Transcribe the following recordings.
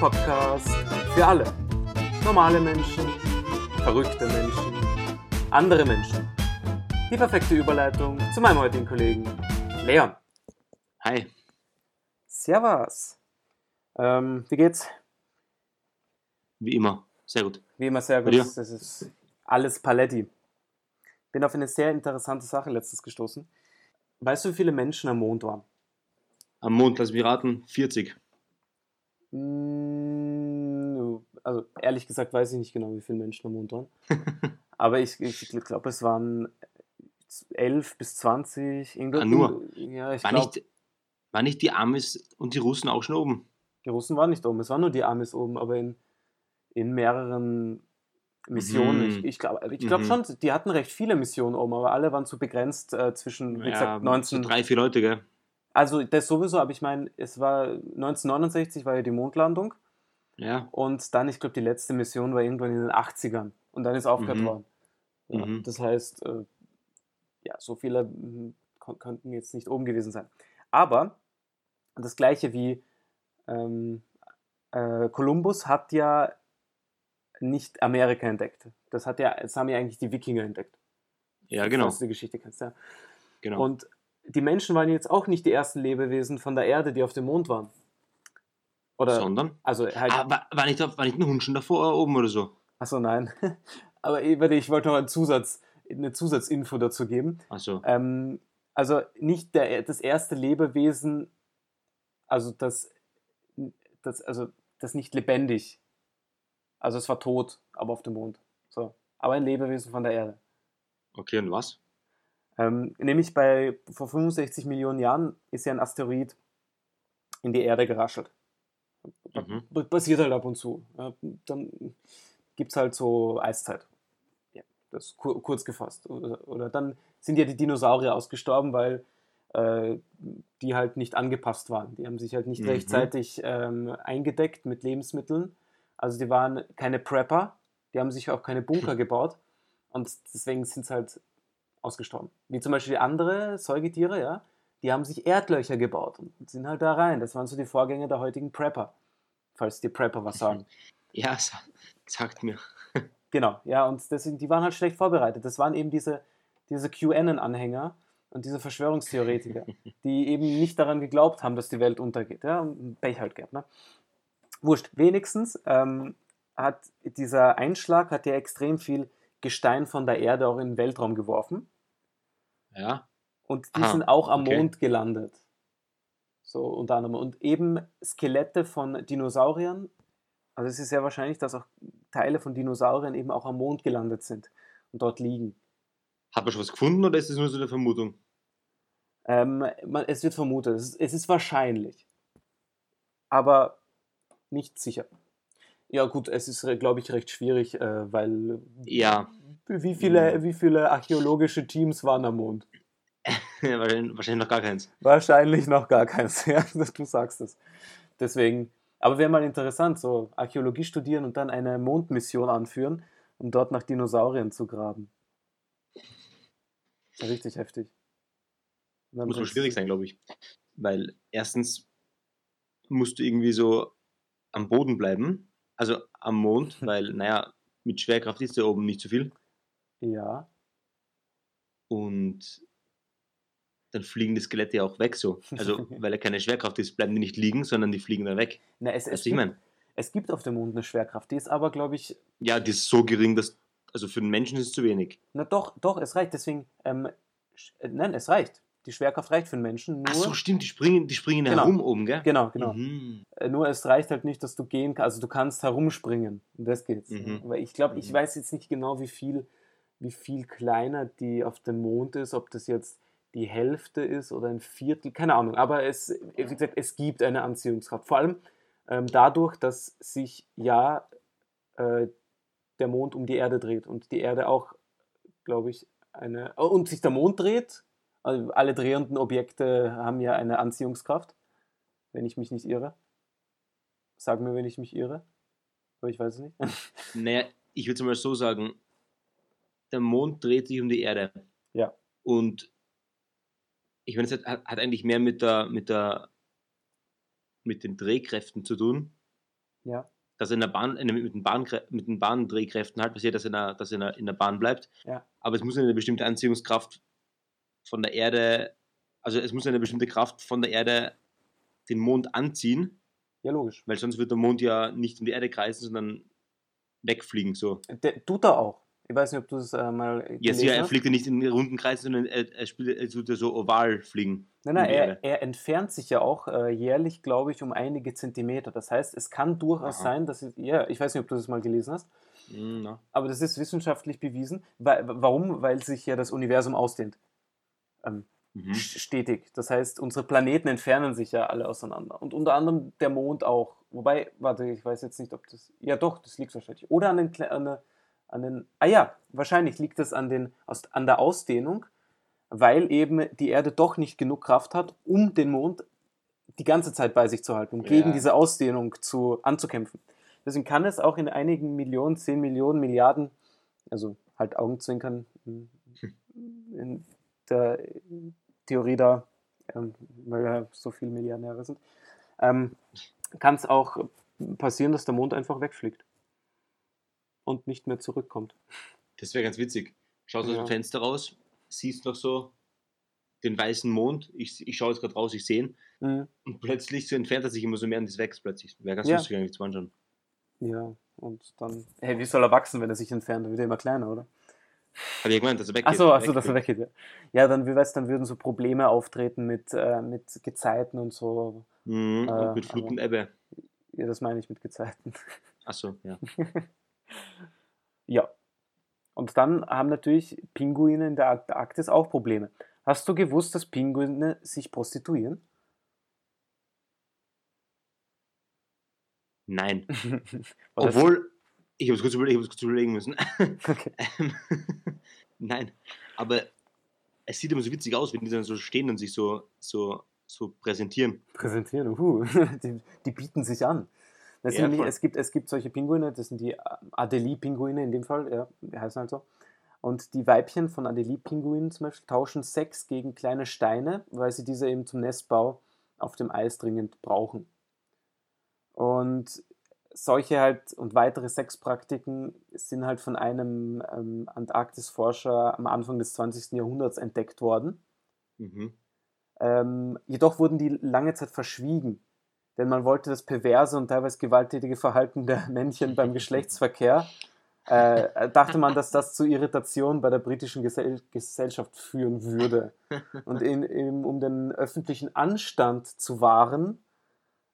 Podcast für alle. Normale Menschen, verrückte Menschen, andere Menschen. Die perfekte Überleitung zu meinem heutigen Kollegen Leon. Hi. Servus. Ähm, wie geht's? Wie immer. Sehr gut. Wie immer sehr gut. Das ist alles Paletti. Bin auf eine sehr interessante Sache letztens gestoßen. Weißt du, wie viele Menschen am Mond waren? Am Mond, lass mich raten, 40. Mm, Also ehrlich gesagt weiß ich nicht genau, wie viele Menschen am Mond waren. Aber ich, ich glaube, es waren 11 bis 20. Irgendwo, Ah, nur? Ja, ich War glaube, nicht, war nicht die Amis und die Russen auch schon oben? die Russen waren nicht oben. Es waren nur die Amis oben, aber in, in mehreren Missionen. Mhm. Ich, ich glaube ich glaub Mhm. schon, die hatten recht viele Missionen oben, aber alle waren zu begrenzt äh, zwischen, wie gesagt, 19... so drei, vier Leute, gell? Also das sowieso, aber ich meine, es war 1969 war ja die Mondlandung Ja. und dann, ich glaube, die letzte Mission war irgendwann in den 80ern und dann ist aufgehört Mhm. worden. Ja, Mhm. Das heißt, äh, ja, so viele kon- könnten jetzt nicht oben gewesen sein. Aber das gleiche wie ähm, äh, Kolumbus hat ja nicht Amerika entdeckt. Das, hat ja, das haben ja eigentlich die Wikinger entdeckt. Ja, genau. Falls du die Geschichte kennst, ja. genau. Und die Menschen waren jetzt auch nicht die ersten Lebewesen von der Erde, die auf dem Mond waren. Oder, Sondern? also halt, Ah, war, nicht, war nicht ein Hund schon davor oben oder so? achso, nein. Aber ich wollte noch einen Zusatz, eine Zusatzinfo dazu geben. Achso. Ähm, also nicht der, das erste Lebewesen, also das, das, also das nicht lebendig. Also es war tot, aber auf dem Mond. So. Aber ein Lebewesen von der Erde. Okay, und was? Ähm, nämlich bei vor 65 Millionen Jahren ist ja ein Asteroid in die Erde geraschelt. Mhm. Passiert halt ab und zu. Dann gibt es halt so Eiszeit. Ja, das ist kur kurz gefasst. Oder, oder dann sind ja die Dinosaurier ausgestorben, weil äh, die halt nicht angepasst waren. Die haben sich halt nicht Mhm. rechtzeitig ähm, eingedeckt mit Lebensmitteln. Also die waren keine Prepper, die haben sich auch keine Bunker gebaut und deswegen sind sie halt ausgestorben. Wie zum Beispiel andere Säugetiere, ja, die haben sich Erdlöcher gebaut und sind halt da rein. Das waren so die Vorgänger der heutigen Prepper, falls die Prepper was sagen. Ja, sa- sagt mir. Genau, ja, und deswegen, die waren halt schlecht vorbereitet. Das waren eben diese, diese QAnon-Anhänger und diese Verschwörungstheoretiker, die eben nicht daran geglaubt haben, dass die Welt untergeht. Ja, und Pech halt gehabt, ne? Wurscht, wenigstens ähm, hat dieser Einschlag hat ja extrem viel Gestein von der Erde auch in den Weltraum geworfen. Ja. Und die Aha, sind auch am okay. Mond gelandet. So unter anderem. Und eben Skelette von Dinosauriern. Also es ist sehr wahrscheinlich, dass auch Teile von Dinosauriern eben auch am Mond gelandet sind und dort liegen. Hat man schon was gefunden oder ist das nur so eine Vermutung? Ähm, man, es wird vermutet, es ist, es ist wahrscheinlich. Aber nicht sicher. Ja gut, es ist, glaube ich, recht schwierig, äh, weil Ja. wie viele, wie viele archäologische Teams waren am Mond? wahrscheinlich, wahrscheinlich noch gar keins. Wahrscheinlich noch gar keins, ja, du sagst es. Deswegen, aber wäre mal interessant, so Archäologie studieren und dann eine Mondmission anführen, um dort nach Dinosauriern zu graben. Richtig heftig. Muss aber schwierig sein, glaube ich. Weil erstens musst du irgendwie so am Boden bleiben, also am Mond, weil, naja, mit Schwerkraft ist da oben nicht so viel. Ja, Und dann fliegen die Skelette ja auch weg so. Also, weil ja keine Schwerkraft ist, bleiben die nicht liegen, sondern die fliegen dann weg. Na, es, es, du, ich gibt, meine? es gibt auf dem Mond eine Schwerkraft, die ist aber, glaube ich, Ja, die ist so gering, dass, also für den Menschen ist es zu wenig. na doch, doch, es reicht. Deswegen, ähm, äh, nein, es reicht. Die Schwerkraft reicht für den Menschen. Nur, Ach so, stimmt, die springen, die springen Genau. herum oben, gell? Genau, genau. Mhm. Äh, Nur es reicht halt nicht, dass du gehen kannst. Also du kannst herumspringen. Und das geht's. Mhm. Aber ich glaube, ich Mhm. weiß jetzt nicht genau, wie viel, wie viel kleiner die auf dem Mond ist, ob das jetzt die Hälfte ist oder ein Viertel, keine Ahnung. Aber es, wie gesagt, es gibt eine Anziehungskraft. Vor allem ähm, dadurch, dass sich ja äh, der Mond um die Erde dreht und die Erde auch, glaube ich, eine. Und sich der Mond dreht. Also alle drehenden Objekte haben ja eine Anziehungskraft, wenn ich mich nicht irre. Sag mir, wenn ich mich irre. Aber ich weiß es nicht. Naja, ich würde es mal so sagen, der Mond dreht sich um die Erde. Ja. Und ich meine, es hat, hat eigentlich mehr mit der, mit der, mit den Drehkräften zu tun. Ja. Dass in der Bahn, in, der- mit, den Bahn, mit den Bahndrehkräften halt passiert, dass er, in der, dass er in, der, in der Bahn bleibt. Ja. Aber es muss eine bestimmte Anziehungskraft von der Erde, also es muss eine bestimmte Kraft von der Erde den Mond anziehen, Ja, logisch. weil sonst wird der Mond ja nicht um die Erde kreisen, sondern wegfliegen. So. Der tut er auch. Ich weiß nicht, ob du es äh, mal Ja, gelesen sicher, er fliegt ja nicht in runden Kreisen, sondern er, er, spielt, er tut ja so oval fliegen. Nein, nein, er, er entfernt sich ja auch äh, jährlich, glaube ich, um einige Zentimeter. Das heißt, es kann durchaus Aha. sein, dass ja, ich weiß nicht, ob du das mal gelesen hast, na. aber das ist wissenschaftlich bewiesen. Weil, warum? Weil sich ja das Universum ausdehnt. Ähm, Mhm. st- Stetig. Das heißt, unsere Planeten entfernen sich ja alle auseinander. Und unter anderem der Mond auch. Wobei, warte, ich weiß jetzt nicht, ob das. Ja, doch, das liegt wahrscheinlich. Oder an den. An, der- an den ah ja, wahrscheinlich liegt das an, den, an der Ausdehnung, weil eben die Erde doch nicht genug Kraft hat, um den Mond die ganze Zeit bei sich zu halten, um gegen Ja. diese Ausdehnung zu, anzukämpfen. Deswegen kann es auch in einigen Millionen, 10 Millionen, Milliarden, also halt Augenzwinkern in, in der Theorie da, ähm, weil wir so viele Milliardäre sind, ähm, kann es auch passieren, dass der Mond einfach wegfliegt und nicht mehr zurückkommt. Das wäre ganz witzig. Schaust aus Ja. dem Fenster raus, siehst noch so den weißen Mond. Ich, ich schaue jetzt gerade raus, ich sehe ihn. Mhm. Und plötzlich so entfernt er sich immer so mehr und das wächst plötzlich. Wäre ganz Ja. lustig eigentlich zum Anschauen. Ja, und dann, hey, wie soll er wachsen, wenn er sich entfernt? Dann wird er immer kleiner, oder? Habe ich gemeint, dass er weggeht. Achso, achso, dass er weggeht. Ja, Ja, dann, wie weißt, dann würden so Probleme auftreten mit, äh, mit Gezeiten und so. Mhm. Äh, und mit Flut und Ebbe. Ja, das meine ich mit Gezeiten. Achso, ja. Ja. Und dann haben natürlich Pinguine in der Arktis auch Probleme. Hast du gewusst, dass Pinguine sich prostituieren? Nein. Obwohl, ich habe es überle- kurz überlegen müssen. Okay. Ähm, Nein, aber es sieht immer so witzig aus, wenn die dann so stehen und sich so, so, so präsentieren. Präsentieren, uhu. die, die bieten sich an. Das Ja, sind es, gibt, es gibt solche Pinguine, das sind die Adelie-Pinguine in dem Fall, ja, die heißen halt so. Und die Weibchen von Adelie-Pinguinen zum Beispiel tauschen Sex gegen kleine Steine, weil sie diese eben zum Nestbau auf dem Eis dringend brauchen. Und solche halt und weitere Sexpraktiken sind halt von einem ähm, Antarktisforscher am Anfang des 20. Jahrhunderts entdeckt worden. Mhm. Ähm, jedoch wurden die lange Zeit verschwiegen, denn man wollte das perverse und teilweise gewalttätige Verhalten der Männchen beim Geschlechtsverkehr, äh, dachte man, dass das zu Irritation bei der britischen Gesell Gesellschaft führen würde. Und in, in, um den öffentlichen Anstand zu wahren,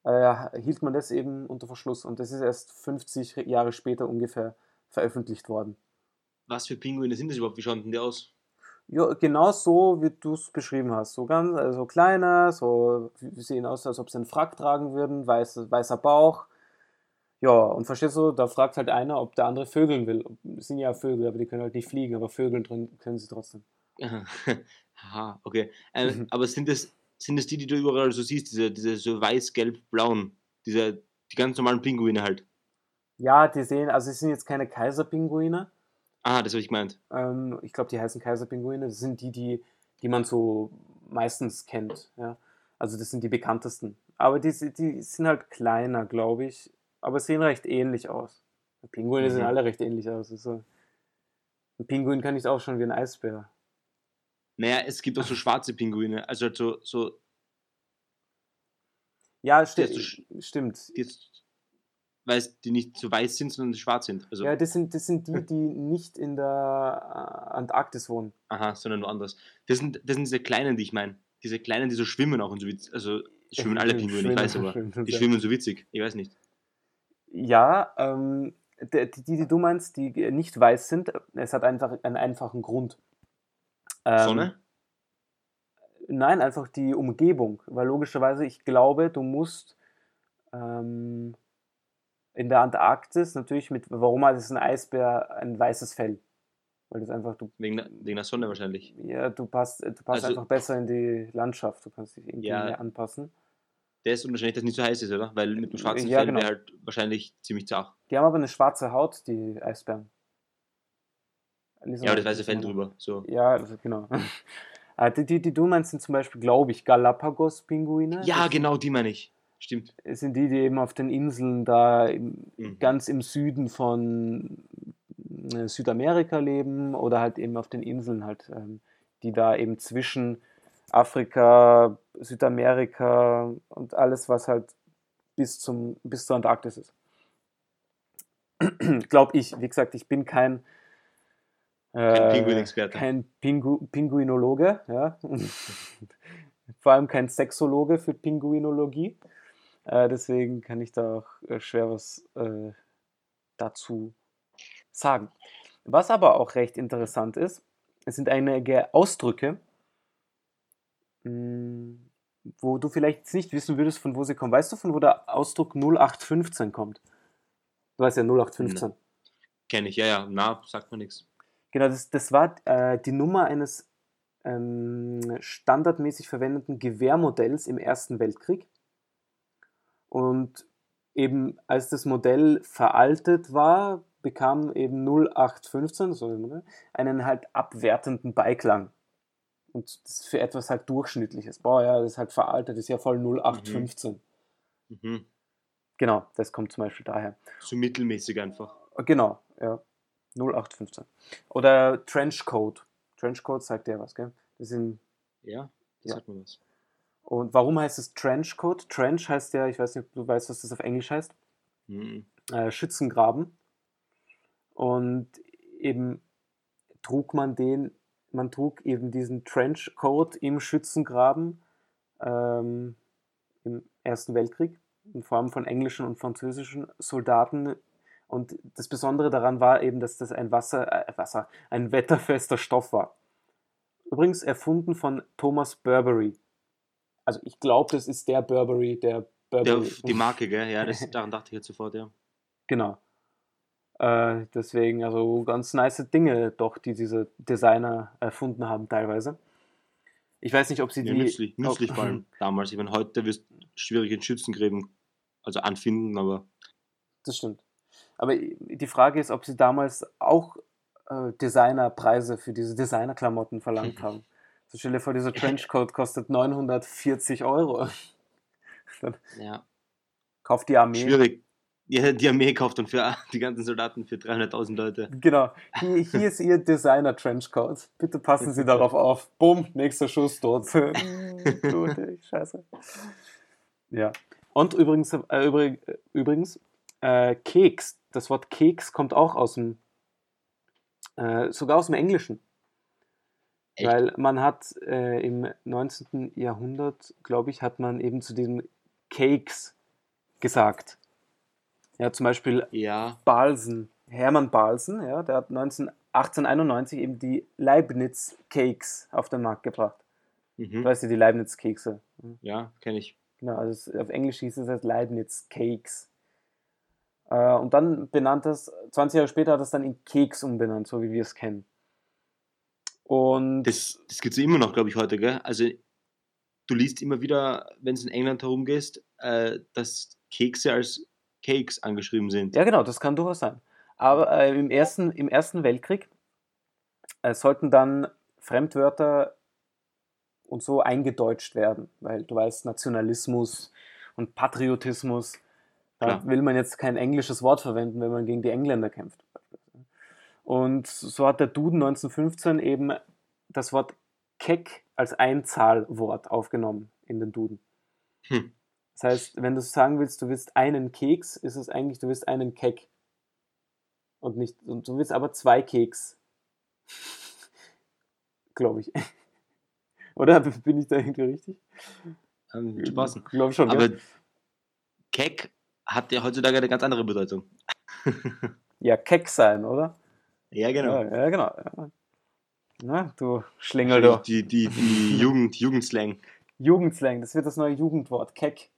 äh, hielt man das eben unter Verschluss. Und das ist erst 50 Jahre später ungefähr veröffentlicht worden. Was für Pinguine sind das überhaupt? Wie schauen denn die aus? Ja, genau so, wie du es beschrieben hast. So ganz, also kleiner, so sehen aus, als ob sie einen Frack tragen würden, weiß, weißer Bauch. Ja, und verstehst du, da fragt halt einer, ob der andere vögeln will. Das sind ja Vögel, aber die können halt nicht fliegen, aber vögeln drin können sie trotzdem. Aha, okay. Ähm, Mhm. aber sind das, sind das die, die du überall so siehst, diese, diese so weiß-gelb-blauen, diese, die ganz normalen Pinguine halt? Ja, die sehen, also es sind jetzt keine Kaiserpinguine. Ah, das habe ich gemeint. Ähm, ich glaube, die heißen Kaiserpinguine. Das sind die, die, die man so meistens kennt. Ja? Also das sind die bekanntesten. Aber die, die sind halt kleiner, glaube ich. Aber sehen recht ähnlich aus. Pinguine sehen Mhm. alle recht ähnlich aus. Also, ein Pinguin kann nicht auch schon wie ein Eisbär. Naja, es gibt auch so schwarze Pinguine, also halt so, so Ja, sti so stimmt. die weil die nicht so weiß sind, sondern schwarz sind. Also, Ja, das sind, das sind die, die nicht in der äh, Antarktis wohnen. aha, sondern nur anders. Das sind, das sind diese kleinen, die ich meine. Diese kleinen, die so schwimmen auch und so witzig. Also schwimmen alle Pinguine, ich weiß aber. Die schwimmen so witzig, ich weiß nicht. Ja, ähm, die, die, die du meinst, die nicht weiß sind, es hat einfach einen einfachen Grund. Ähm, Sonne? Nein, einfach die Umgebung. Weil logischerweise, ich glaube, du musst ähm, in der Antarktis natürlich mit, warum hat es ein Eisbär ein weißes Fell? Weil das einfach, du, Wegen der, wegen der Sonne wahrscheinlich. ja, du passt, du passt Also- einfach besser in die Landschaft, du kannst dich irgendwie Ja. mehr anpassen. Das und wahrscheinlich, dass es nicht so heiß ist, oder? Weil mit dem schwarzen Ja, Fell genau. wäre halt wahrscheinlich ziemlich zart. Die haben aber eine schwarze Haut, die Eisbären. Lesen Ja, das weiße Fell drüber. So. Ja, also genau. Ah, die, die, die du meinst, sind zum Beispiel, glaube ich, Galapagos-Pinguine. Ja, genau, die meine ich. Stimmt. sind die, die eben auf den Inseln da im, Mhm. ganz im Süden von äh, Südamerika leben oder halt eben auf den Inseln halt, ähm, die da eben zwischen Afrika, Südamerika und alles, was halt bis zum bis zur Antarktis ist. Glaube ich, wie gesagt, ich bin kein Kein äh, Pinguinexperte. kein Pingu Pinguinologe, ja. Vor allem kein Sexologe für Pinguinologie. Äh, deswegen kann ich da auch äh, schwer was äh, dazu sagen. Was aber auch recht interessant ist, es sind einige Ausdrücke, mh, wo du vielleicht jetzt nicht wissen würdest, von wo sie kommen. Weißt du, von wo der Ausdruck 0815 kommt? Du weißt ja 0815. Kenne ich, ja, ja. Na, sagt mir nichts. Genau, das, das war äh, die Nummer eines ähm, standardmäßig verwendeten Gewehrmodells im Ersten Weltkrieg. Und eben als das Modell veraltet war, bekam eben 0815 so einen halt abwertenden Beiklang. Und das ist für etwas halt Durchschnittliches. Boah, ja, das ist halt veraltet, das ist ja voll 0815. Mhm. Genau, das kommt zum Beispiel daher. So mittelmäßig einfach. Genau, ja. 0815. Oder Trenchcoat. Trenchcoat sagt ja was, gell? Das sind, Ja, das Ja. sagt mir was. Und warum heißt es Trenchcoat? Trench heißt ja, ich weiß nicht, ob du weißt, was das auf Englisch heißt. Mhm. Äh, Schützengraben. Und eben trug man den, man trug eben diesen Trenchcoat im Schützengraben ähm, im Ersten Weltkrieg, in Form von englischen und französischen Soldaten. Und das Besondere daran war eben, dass das ein Wasser, äh, Wasser, ein wetterfester Stoff war. Übrigens erfunden von Thomas Burberry. Also ich glaube, das ist der Burberry, der Der, Burberry. die Marke, gell? Ja, das, daran dachte ich jetzt sofort, ja. Genau. Äh, deswegen, also ganz nice Dinge doch, die diese Designer erfunden haben teilweise. Ich weiß nicht, ob sie ja die. nützlich, nützlich vor allem damals. Ich meine, heute wirst du schwierig in Schützengräben also anfinden, aber Das stimmt. Aber die Frage ist, ob sie damals auch äh, Designerpreise für diese Designerklamotten verlangt haben. So stell dir vor, dieser Trenchcoat kostet 940 Euro. Dann ja, kauft die Armee. schwierig. Ja, die Armee kauft dann für die ganzen Soldaten für 300.000 Leute. Genau. Hier, hier ist Ihr Designer-Trenchcoat. Bitte passen Sie darauf auf. Bumm, nächster Schuss tot. Scheiße. Ja. Und übrigens, äh, übrig, übrigens äh, Keks. Das Wort Keks kommt auch aus dem, äh, sogar aus dem Englischen. Echt? Weil man hat äh, im 19. Jahrhundert, glaube ich, hat man eben zu diesem Cakes gesagt. Ja, zum Beispiel Ja, Balsen, Hermann Balsen, ja, der hat 19, 1891 eben die Leibniz Cakes auf den Markt gebracht. Du mhm. weißt ja, die Leibniz Kekse. ja, kenne ich. Genau, also auf Englisch hieß es halt Leibniz Cakes. Äh, und dann benannt das, 20 Jahre später hat es dann in Keks umbenannt, so wie wir es kennen. Und Das, das gibt es immer noch, glaube ich, heute, gell? Also, du liest immer wieder, wenn du in England herumgehst, äh, dass Kekse als Cakes angeschrieben sind. Ja, genau, das kann durchaus sein. Aber äh, im, ersten, im Ersten Weltkrieg äh, sollten dann Fremdwörter und so eingedeutscht werden, weil du weißt, Nationalismus und Patriotismus, da Klar. will man jetzt kein englisches Wort verwenden, wenn man gegen die Engländer kämpft. Und so hat der Duden 1915 eben das Wort Keck als Einzahlwort aufgenommen in den Duden. Hm. Das heißt, wenn du sagen willst, du willst einen Keks, ist es eigentlich, du willst einen Keck. Und nicht, und du willst aber zwei Keks. Glaube ich. Oder bin ich da irgendwie richtig? Ähm, passen. Glaube schon. Aber gell? Keck hat ja heutzutage eine ganz andere Bedeutung. Ja, Keck sein, oder? Ja, genau. Ja, ja genau. Na, du Schlingel, du. Die, die, die Jugend, Jugendslang. Jugendslang, das wird das neue Jugendwort. Keck.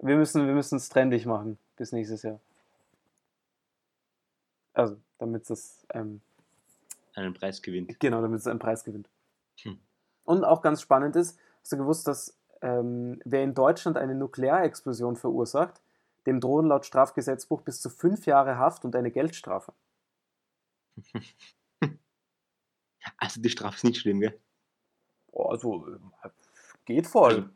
Wir müssen wir müssen es trendig machen bis nächstes Jahr. Also, damit es ähm, Einen Preis gewinnt. Genau, damit es einen Preis gewinnt. Hm. Und auch ganz spannend ist, hast du gewusst, dass ähm, wer in Deutschland eine Nuklearexplosion verursacht, dem drohen laut Strafgesetzbuch bis zu fünf Jahre Haft und eine Geldstrafe. Also die Strafe ist nicht schlimm, gell? Boah, also äh, geht voll.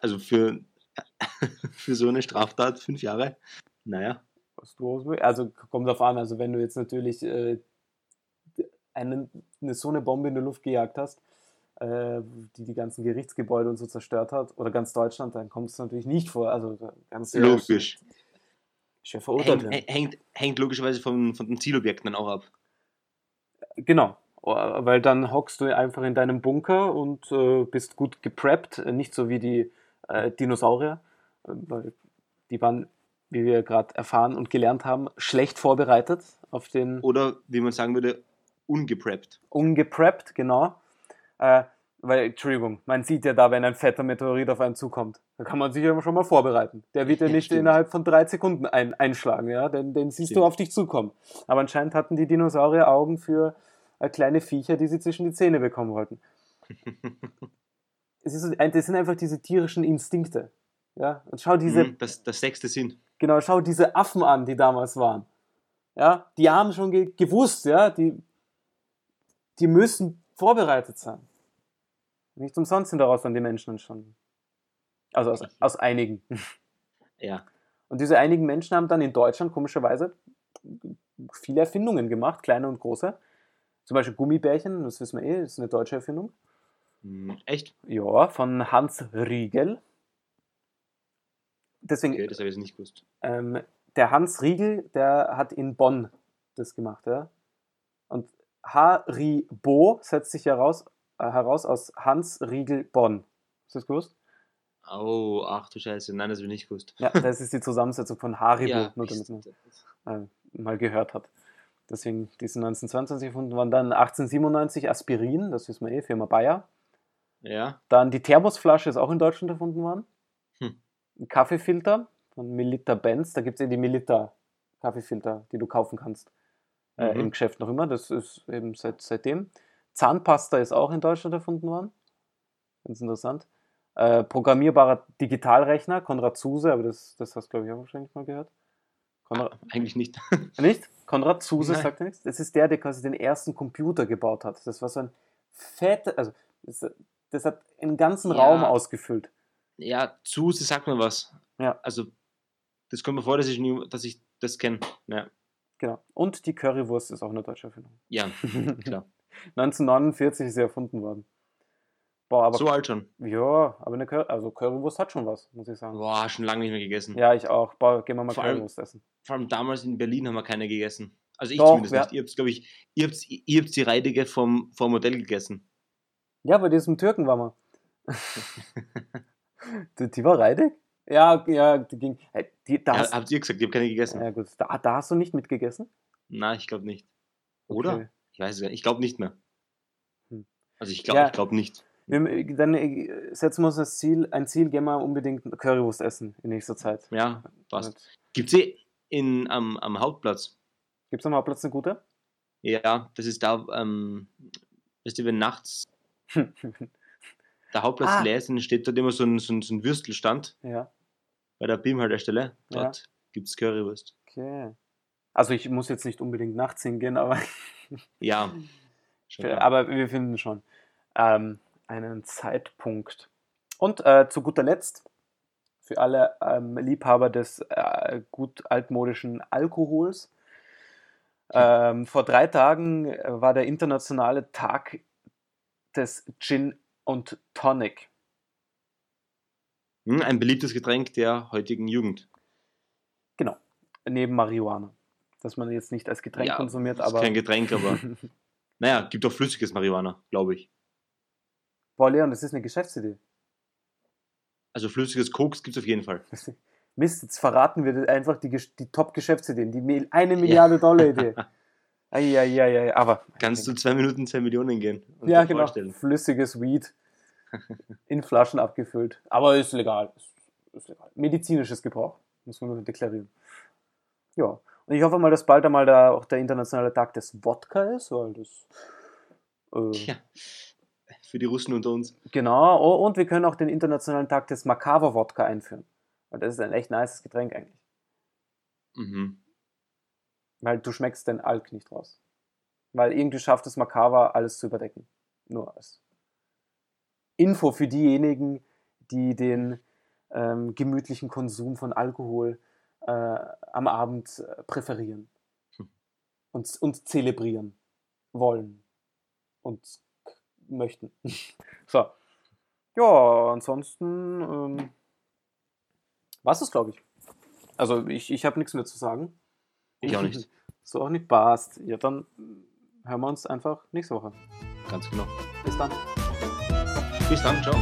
Also für Für so eine Straftat fünf Jahre. Naja. Also kommt drauf an, also wenn du jetzt natürlich äh, einen, eine, so eine Bombe in die Luft gejagt hast, äh, die die ganzen Gerichtsgebäude und so zerstört hat, oder ganz Deutschland, dann kommt es natürlich nicht vor. Also da ganz Logisch. Schwer verurteilt Hängt, hängt, hängt logischerweise von, von den Zielobjekten dann auch ab. Genau, weil dann hockst du einfach in deinem Bunker und äh, bist gut gepreppt, nicht so wie die äh, Dinosaurier, weil die waren, wie wir gerade erfahren und gelernt haben, schlecht vorbereitet auf den Oder wie man sagen würde, ungepreppt. ungepreppt, genau. Äh, weil, Entschuldigung, man sieht ja da, wenn ein fetter Meteorit auf einen zukommt. Da kann man sich ja schon mal vorbereiten. Der wird ja nicht stimmt. innerhalb von drei Sekunden ein, einschlagen, ja. Den, den siehst du Stimmt. auf dich zukommen. Aber anscheinend hatten die Dinosaurier Augen für äh, kleine Viecher, die sie zwischen die Zähne bekommen wollten. es ist, das sind einfach diese tierischen Instinkte. Ja, und schau diese, Mhm, das, das sechste Sinn. genau, schau diese Affen an, die damals waren. Ja, die haben schon ge gewusst, ja, die, die müssen vorbereitet sein. Nicht umsonst sind daraus dann die Menschen entstanden. Also aus, aus einigen. Ja. Und diese einigen Menschen haben dann in Deutschland komischerweise viele Erfindungen gemacht, kleine und große. Zum Beispiel Gummibärchen, das wissen wir eh, das ist eine deutsche Erfindung. Mhm, Echt? Ja, von Hans Riegel. Deswegen, Okay, das habe ich nicht gewusst. ähm, der Hans Riegel, der hat in Bonn das gemacht, ja. Und Haribo setzt sich heraus, heraus aus Hans Riegel Bonn. Hast du das gewusst? Oh, ach du Scheiße. Nein, das habe ich nicht gewusst. Ja, das ist die Zusammensetzung von Haribo, Ja, nur damit man äh, mal gehört hat. Deswegen, die sind 1922 erfunden worden. Dann 1897 Aspirin, das wissen wir eh, Firma Bayer. ja. Dann die Thermosflasche ist auch in Deutschland erfunden worden. Hm. Ein Kaffeefilter von Melita Benz. Da gibt es eh die Melita Kaffeefilter, die du kaufen kannst. Äh, Mhm. Im Geschäft noch immer. Das ist eben seit, seitdem. Zahnpasta ist auch in Deutschland erfunden worden. Ganz interessant. Äh, programmierbarer Digitalrechner, Konrad Zuse, aber das, das hast du, glaube ich, auch wahrscheinlich mal gehört. Konrad, Eigentlich nicht. nicht? Konrad Zuse Nein. sagt nichts? Das ist der, der quasi den ersten Computer gebaut hat. Das war so ein fetter, also das, das hat einen ganzen Ja. Raum ausgefüllt. ja, zu, sie sagt mir was. Ja. Also, das kommt mir vor, dass ich, nie, dass ich das kenne. Ja. Genau. Und die Currywurst ist auch eine deutsche Erfindung. ja, klar. 1949 ist sie erfunden worden. Boah, aber so alt schon. ja, aber eine Cur also Currywurst hat schon was, muss ich sagen. Boah, schon lange nicht mehr gegessen. Ja, ich auch. Boah, gehen wir mal Vor allem- Currywurst essen. Vor allem damals in Berlin haben wir keine gegessen. Also ich Doch, zumindest wir- nicht. Ihr habt, glaube ich, ihr habt, ihr habt die Reidige vom, vom Modell gegessen. Ja, bei diesem Türken war man. die, die war reidig? Ja, ja, die ging. Die, da Ja, hast, habt ihr gesagt, ich habe keine gegessen? ja, gut, da, da hast du nicht mitgegessen? Nein, ich glaube nicht. Oder? Okay. Ich weiß es gar nicht. Ich glaube nicht mehr. Hm. Also ich glaube Ja. ich nicht. Wir, dann äh, setzen wir uns das Ziel, ein Ziel, gehen wir unbedingt Currywurst essen in nächster Zeit. Ja, passt. Gibt es eh in, am, am Hauptplatz? Gibt es am Hauptplatz eine gute? Ja, das ist da, ähm, weißt du, wenn nachts der Hauptplatz Ah. leer ist, dann steht dort immer so ein, so ein, so ein Würstelstand ja, bei der BIM-Haltestelle. Ja. Dort gibt es Currywurst. okay. Also ich muss jetzt nicht unbedingt nachts hingehen, aber, Ja. Aber wir finden schon ähm, einen Zeitpunkt. Und äh, zu guter Letzt, für alle ähm, Liebhaber des äh, gut altmodischen Alkohols, ähm, vor drei Tagen äh, war der internationale Tag des Gin und Tonic. Hm, ein beliebtes Getränk der heutigen Jugend. Genau, neben Marihuana. Dass man jetzt nicht als Getränk Ja, konsumiert, ist aber. kein Getränk, aber naja, gibt auch flüssiges Marihuana, glaube ich. Boah, Leon, das ist eine Geschäftsidee. Also flüssiges Koks gibt es auf jeden Fall. Mist, jetzt verraten wir einfach die, die Top-Geschäftsideen, die eine Milliarde Dollar Idee. Eieieiei, aber. Kannst du zwei Minuten, zwei Millionen gehen Ja, genau. vorstellen. Flüssiges Weed. In Flaschen abgefüllt. Aber ist legal. Ist, ist legal. Medizinisches Gebrauch. Muss man nur deklarieren. Ja. Und ich hoffe mal, dass bald einmal da auch der internationale Tag des Wodka ist, weil das. Äh, Ja. Für die Russen unter uns. Genau, oh, und wir können auch den internationalen Tag des Makava-Wodka einführen. Weil das ist ein echt nices Getränk eigentlich. Mhm. Weil du schmeckst den Alk nicht raus. Weil irgendwie schafft es Makava alles zu überdecken. Nur als Info für diejenigen, die den ähm, gemütlichen Konsum von Alkohol äh, am Abend äh, präferieren Hm. und, und zelebrieren wollen und möchten. so. Ja, ansonsten ähm, war es, glaube ich. Also ich, ich habe nichts mehr zu sagen. Ich auch nicht. So auch nicht passt. Ja, dann hören wir uns einfach nächste Woche. Ganz genau. Bis dann. Bis dann, ciao.